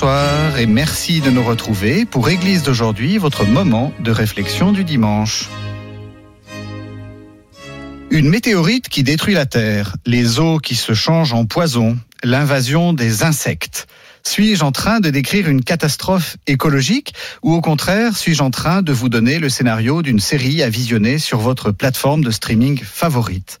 Bonsoir et merci de nous retrouver pour Église d'aujourd'hui, votre moment de réflexion du dimanche. Une météorite qui détruit la Terre, les eaux qui se changent en poison, l'invasion des insectes. Suis-je en train de décrire une catastrophe écologique ou au contraire suis-je en train de vous donner le scénario d'une série à visionner sur votre plateforme de streaming favorite?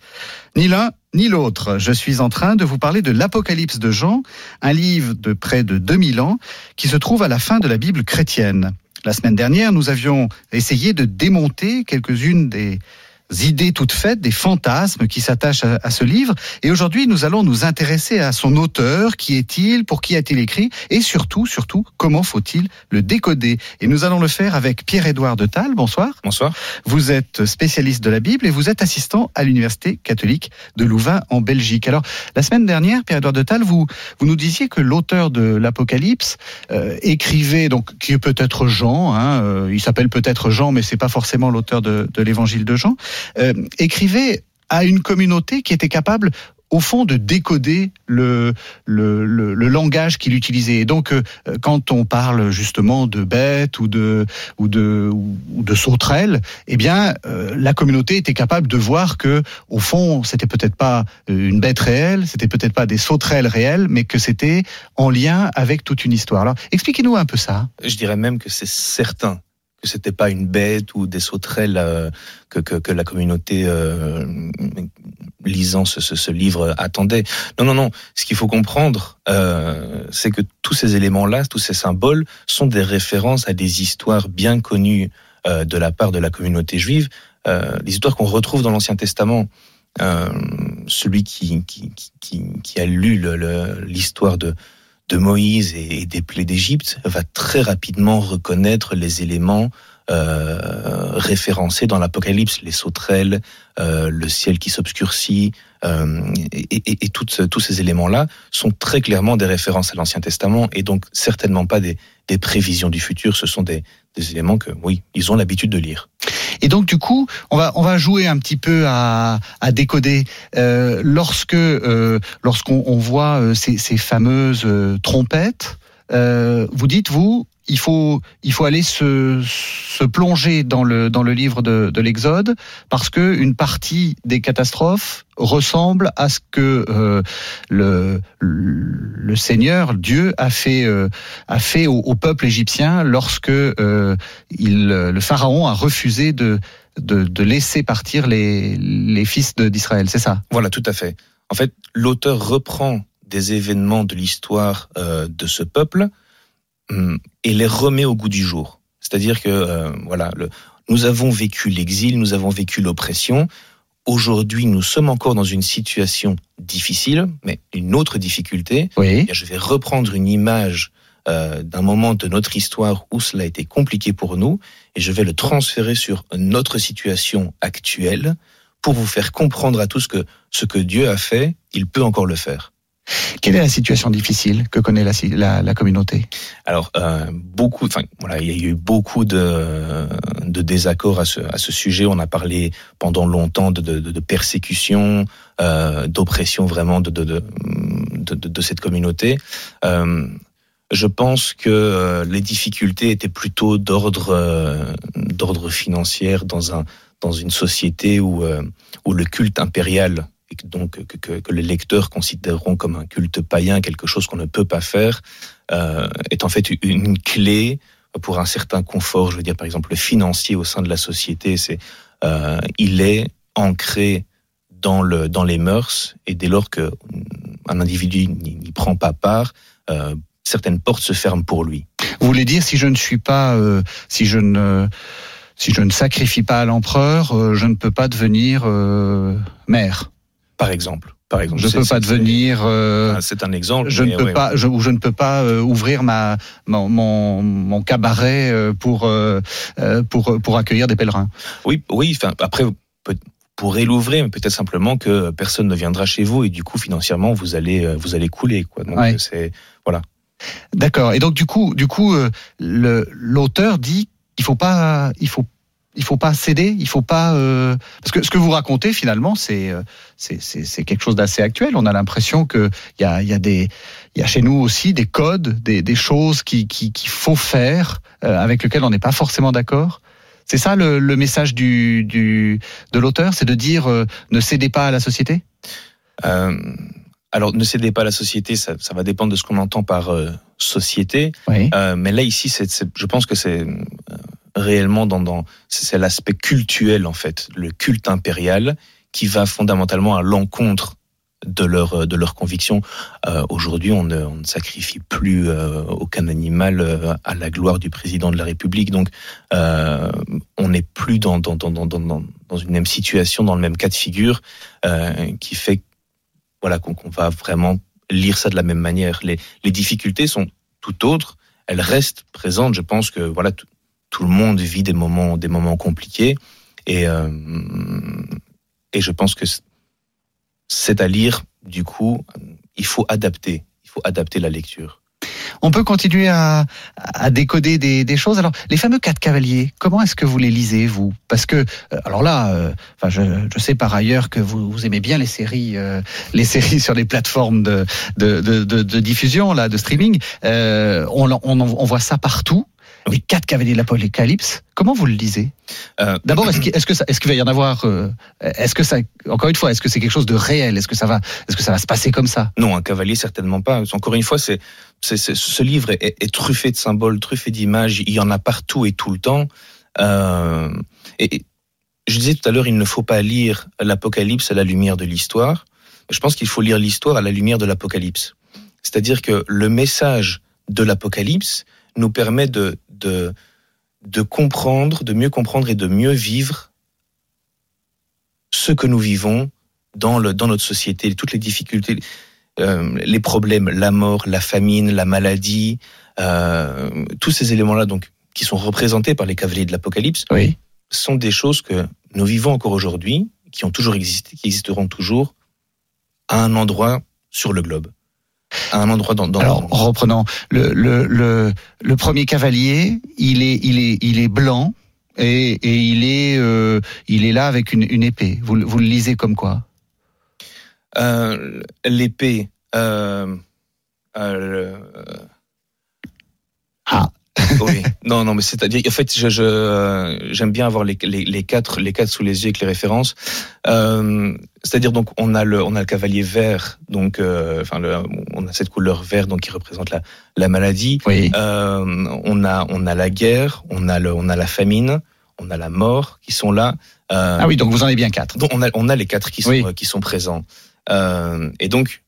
Ni l'un ni l'autre. Je suis en train de vous parler de l'Apocalypse de Jean, un livre de près de 2000 ans qui se trouve à la fin de la Bible chrétienne. La semaine dernière, nous avions essayé de démonter quelques-unes des idées toutes faites, des fantasmes qui s'attachent à, ce livre. Et aujourd'hui, nous allons nous intéresser à son auteur. Qui est-il? Pour qui a-t-il écrit? Et surtout, surtout, comment faut-il le décoder? Et nous allons le faire avec Pierre-Édouard de Tal. Bonsoir. Bonsoir. Vous êtes spécialiste de la Bible et vous êtes assistant à l'Université catholique de Louvain en Belgique. Alors, la semaine dernière, Pierre-Édouard de Tal, vous, vous nous disiez que l'auteur de l'Apocalypse euh, écrivait, donc qui est peut-être Jean, hein, euh, il s'appelle peut-être Jean, mais c'est pas forcément l'auteur de, de l'évangile de Jean, euh, écrivait à une communauté qui était capable au fond de décoder le, le, langage qu'il utilisait. Et donc, euh, quand on parle justement de bêtes ou de, ou de, ou de sauterelles, eh bien, euh, la communauté était capable de voir que, au fond, c'était peut-être pas une bête réelle, c'était peut-être pas des sauterelles réelles, mais que c'était en lien avec toute une histoire. Alors, expliquez-nous un peu ça. Je dirais même que c'est certain que c'était pas une bête ou des sauterelles euh, que, que, que, la communauté euh, lisant ce, ce, ce, livre attendait. Non, non, non. Ce qu'il faut comprendre, euh, c'est que tous ces éléments-là, tous ces symboles, sont des références à des histoires bien connues euh, de la part de la communauté juive, euh, des histoires qu'on retrouve dans l'Ancien Testament. celui qui, qui, qui, qui, a lu l'histoire de de Moïse et des plaies d'Égypte va très rapidement reconnaître les éléments euh, référencés dans l'Apocalypse, les sauterelles, euh, le ciel qui s'obscurcit, euh, et, et, et toutes, tous ces éléments-là sont très clairement des références à l'Ancien Testament et donc certainement pas des, des prévisions du futur. Ce sont des, des éléments que, oui, ils ont l'habitude de lire. Et donc du coup, on va on va jouer un petit peu à, à décoder euh, lorsque euh, lorsqu'on on voit euh, ces, ces fameuses euh, trompettes. Euh, vous dites vous, il faut il faut aller se, se plonger dans le dans le livre de, de l'Exode parce que une partie des catastrophes ressemble à ce que euh, le, le Seigneur Dieu a fait euh, a fait au, au, peuple égyptien lorsque euh, il le pharaon a refusé de de, de laisser partir les les fils d'Israël. C'est ça? Voilà tout à fait. En fait l'auteur reprend des événements de l'histoire euh, de ce peuple et les remet au goût du jour. C'est-à-dire que euh, voilà, le, nous avons vécu l'exil, nous avons vécu l'oppression. Aujourd'hui, nous sommes encore dans une situation difficile, mais une autre difficulté. Oui. Je vais reprendre une image euh, d'un moment de notre histoire où cela a été compliqué pour nous, et je vais le transférer sur notre situation actuelle pour vous faire comprendre à tous que ce que Dieu a fait, il peut encore le faire. Quelle est la situation difficile que connaît la, la, la communauté? Alors, euh, beaucoup, enfin, voilà, il y a eu beaucoup de, de désaccords à ce, à ce sujet. On a parlé pendant longtemps de, de, de persécution, euh, d'oppression vraiment de, de, cette communauté. Euh, je pense que euh, les difficultés étaient plutôt d'ordre euh, d'ordre financier dans un dans une société où euh, où le culte impérial et donc que, que, que, les lecteurs considéreront comme un culte païen, quelque chose qu'on ne peut pas faire, euh, est en fait une clé pour un certain confort, je veux dire par exemple le financier au sein de la société, c'est euh, il est ancré dans le dans les mœurs et dès lors que un individu n'y prend pas part, euh, certaines portes se ferment pour lui. Vous voulez dire si je ne suis pas, euh, si je ne si je ne sacrifie pas à l'empereur, euh, je ne peux pas devenir euh, maire? Par exemple. Par exemple, je ne peux pas devenir. Euh, ah, c'est un exemple. Je ne peux pas. Je, je ne peux pas euh, ouvrir ma mon, mon, mon cabaret euh, pour euh, pour pour accueillir des pèlerins. Oui, oui. Enfin, après, vous pourrez l'ouvrir, mais peut-être simplement que personne ne viendra chez vous et du coup financièrement vous allez vous allez couler quoi. Donc ouais. c'est voilà. D'accord. Et donc du coup, du coup, l'auteur dit qu'il faut pas, il faut il faut pas céder, il faut pas euh, parce que ce que vous racontez finalement c'est euh, c'est quelque chose d'assez actuel. On a l'impression que il y a il y a des il y a chez nous aussi des codes, des, des choses qui qu'il qui faut faire euh, avec lesquelles on n'est pas forcément d'accord. C'est ça le, le, message du, du de l'auteur, c'est de dire euh, ne cédez pas à la société? Alors ne cédez pas à la société, ça, ça va dépendre de ce qu'on entend par société. Oui. mais là ici, c'est je pense que c'est réellement dans, dans c'est l'aspect cultuel en fait, le culte impérial qui va fondamentalement à l'encontre de leur de leurs convictions. Euh, Aujourd'hui, on, ne, sacrifie plus euh, aucun animal euh, à la gloire du président de la République. Donc, on n'est plus dans dans, dans, dans, dans une même situation, dans le même cas de figure, qui fait voilà qu'on qu va vraiment lire ça de la même manière. Les, les difficultés sont tout autres. Elles restent présentes. Je pense que voilà le monde vit des moments, des moments compliqués. Et, euh, et je pense que c'est à lire, du coup, il faut adapter. Il faut adapter la lecture. On peut continuer à, à décoder des, des, choses. Alors, les fameux quatre cavaliers, comment est-ce que vous les lisez, vous? Parce que, euh, alors là, euh, enfin, je, je, sais par ailleurs que vous, vous aimez bien les séries, euh, les séries sur les plateformes de, de, de, de diffusion, là, de streaming. Euh, on, on, on voit ça partout les quatre cavaliers de l'Apocalypse. Comment vous le lisez euh, D'abord, est-ce qu'il est qu est qu va y en avoir euh, Est-ce que ça, encore une fois, est-ce que c'est quelque chose de réel? Est-ce que ça va, est-ce que ça va se passer comme ça? Non, un cavalier certainement pas. Encore une fois, c'est, ce livre est, est, truffé de symboles, truffé d'images. Il y en a partout et tout le temps. Euh, et je disais tout à l'heure, il ne faut pas lire l'Apocalypse à la lumière de l'histoire. Je pense qu'il faut lire l'histoire à la lumière de l'Apocalypse. C'est-à-dire que le message de l'Apocalypse nous permet de, de, de comprendre, de mieux comprendre et de mieux vivre ce que nous vivons dans, le, dans notre société, toutes les difficultés, euh, les problèmes, la mort, la famine, la maladie, euh, tous ces éléments-là, donc, qui sont représentés par les cavaliers de l'Apocalypse, oui. sont des choses que nous vivons encore aujourd'hui, qui ont toujours existé, qui existeront toujours à un endroit sur le globe à un endroit dans. dans Alors reprenons le, le, le, le premier cavalier, il est il est il est blanc et, et il est euh, il est là avec une, une épée. Vous, vous le lisez comme quoi? Euh, L'épée. Euh, ah, oui. Non, non, mais c'est-à-dire, en fait, je, je, j'aime bien avoir les, les, les, quatre, les quatre sous les yeux avec les références. Euh, c'est-à-dire, donc, on a le, on a le cavalier vert, donc, euh, enfin, le, on a cette couleur vert, donc, qui représente la, la maladie. Oui. Euh, on a, on a la guerre, on a le, on a la famine, on a la mort qui sont là. ah oui, donc vous en avez bien quatre. Donc, on a, on a les quatre qui sont, oui. qui sont présents. Euh, et donc,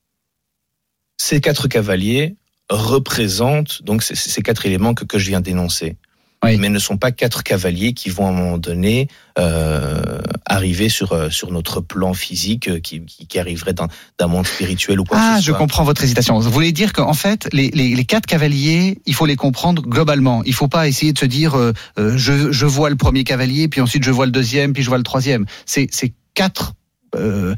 ces quatre cavaliers représentent donc ces quatre éléments que, que je viens d'énoncer. Oui. Mais ne sont pas quatre cavaliers qui vont à un moment donné euh, arriver sur sur notre plan physique, qui, qui, qui arriverait d'un monde spirituel ou quoi ah, que ce soit. je comprends votre hésitation. Vous voulez dire qu'en fait, les, les, les, quatre cavaliers, il faut les comprendre globalement. Il faut pas essayer de se dire, euh, je, je vois le premier cavalier, puis ensuite je vois le deuxième, puis je vois le troisième. C'est quatre euh,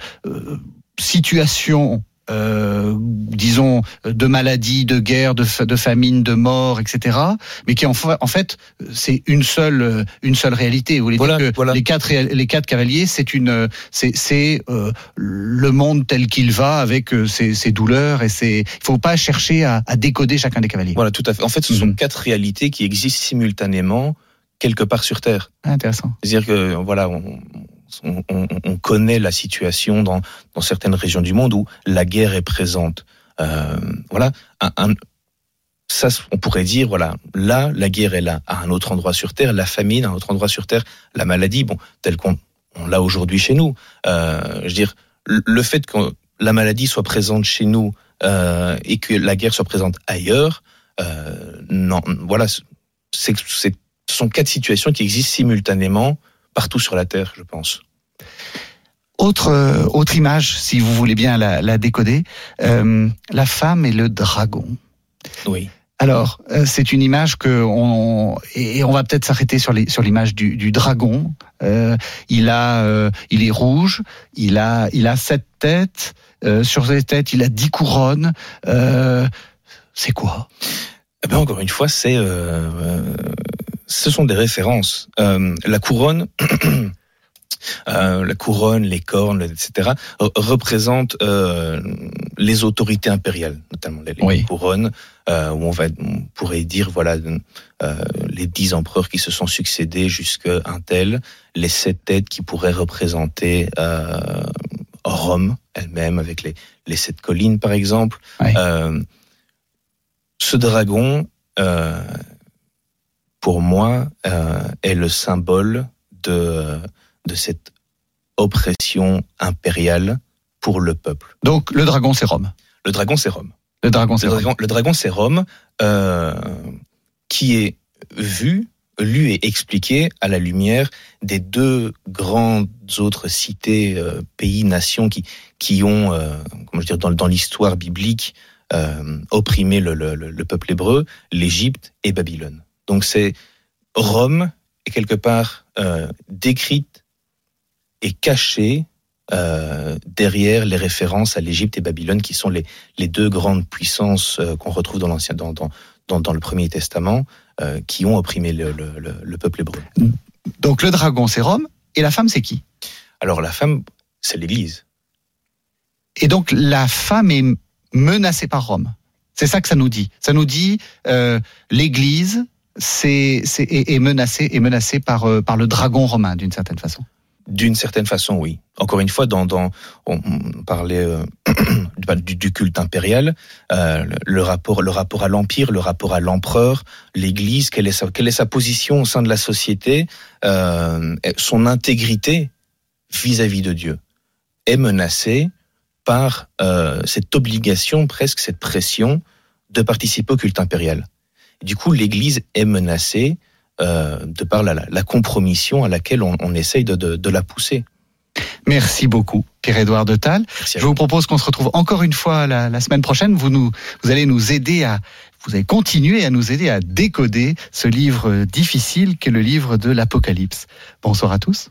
situations euh, disons, de maladies, de guerres, de, de famine, de mort, etc. Mais qui en, en fait, c'est une seule, une seule réalité. Vous voulez voilà, dire que voilà. les quatre, les quatre cavaliers, c'est une, c'est euh, le monde tel qu'il va avec euh, ses, ses, douleurs et ses. Il faut pas chercher à, à, décoder chacun des cavaliers. Voilà, tout à fait. En fait, ce sont quatre réalités qui existent simultanément quelque part sur Terre. Ah, intéressant. C'est-à-dire que voilà, on, on, on, on, connaît la situation dans, dans, certaines régions du monde où la guerre est présente. Euh, voilà, ça, on pourrait dire, voilà, là, la guerre est là, à un autre endroit sur Terre, la famine, à un autre endroit sur Terre, la maladie, bon, tel qu'on l'a aujourd'hui chez nous. Euh, je veux dire, le fait que la maladie soit présente chez nous euh, et que la guerre soit présente ailleurs, non, voilà, c'est, ce sont quatre situations qui existent simultanément partout sur la Terre, je pense. Autre, euh, autre image, si vous voulez bien la, la décoder, euh, la femme et le dragon. Oui. Alors, euh, c'est une image que on et on va peut-être s'arrêter sur les sur l'image du, du, dragon. Euh, il a, euh, il est rouge. Il a, il a sept têtes. sur ses têtes, il a dix couronnes. c'est quoi? Eh ben, encore une fois, c'est, ce sont des références. la couronne. Euh, la couronne, les cornes, etc., représentent euh, les autorités impériales, notamment les, couronnes, euh, où on, va, on pourrait dire voilà les dix empereurs qui se sont succédés jusqu'à un tel, les sept têtes qui pourraient représenter Rome elle-même avec les, les sept collines par exemple. ce dragon, pour moi, est le symbole de de cette oppression impériale pour le peuple. Donc le dragon, c'est Rome. Le dragon, c'est Rome. Le dragon, c'est Rome. le dragon, c'est Rome, euh, qui est vu, lu et expliqué à la lumière des deux grandes autres cités, euh, pays, nations qui qui ont, euh, comment je dire, dans, dans l'histoire biblique, opprimé le, le, le peuple hébreu, l'Égypte et Babylone. Donc c'est Rome est quelque part euh, décrite est caché euh, derrière les références à l'Égypte et Babylone, qui sont les, les deux grandes puissances euh, qu'on retrouve dans l'ancien, dans, dans, dans, le Premier Testament, euh, qui ont opprimé le, le, le, peuple hébreu. Donc le dragon, c'est Rome, et la femme, c'est qui? Alors la femme, c'est l'Église. Et donc la femme est menacée par Rome. C'est ça que ça nous dit. Ça nous dit l'Église c'est, c'est, est, menacée, est menacée par, par le dragon romain d'une certaine façon. D'une certaine façon, oui. Encore une fois, dans, dans on parlait euh, du, du, culte impérial, euh, le rapport, le rapport à l'empire, le rapport à l'empereur, l'Église, quelle est sa, quelle est sa position au sein de la société, euh, son intégrité vis-à-vis de Dieu est menacée par euh, cette obligation, presque cette pression, de participer au culte impérial. du coup, l'Église est menacée de par la, la, compromission à laquelle on, on essaye de, de, de, la pousser. Merci beaucoup, Pierre-Édouard de Tal. Je vous propose qu'on se retrouve encore une fois la, la, semaine prochaine. Vous, nous, vous allez nous aider à, vous allez continuer à nous aider à décoder ce livre difficile qu'est le livre de l'Apocalypse. Bonsoir à tous.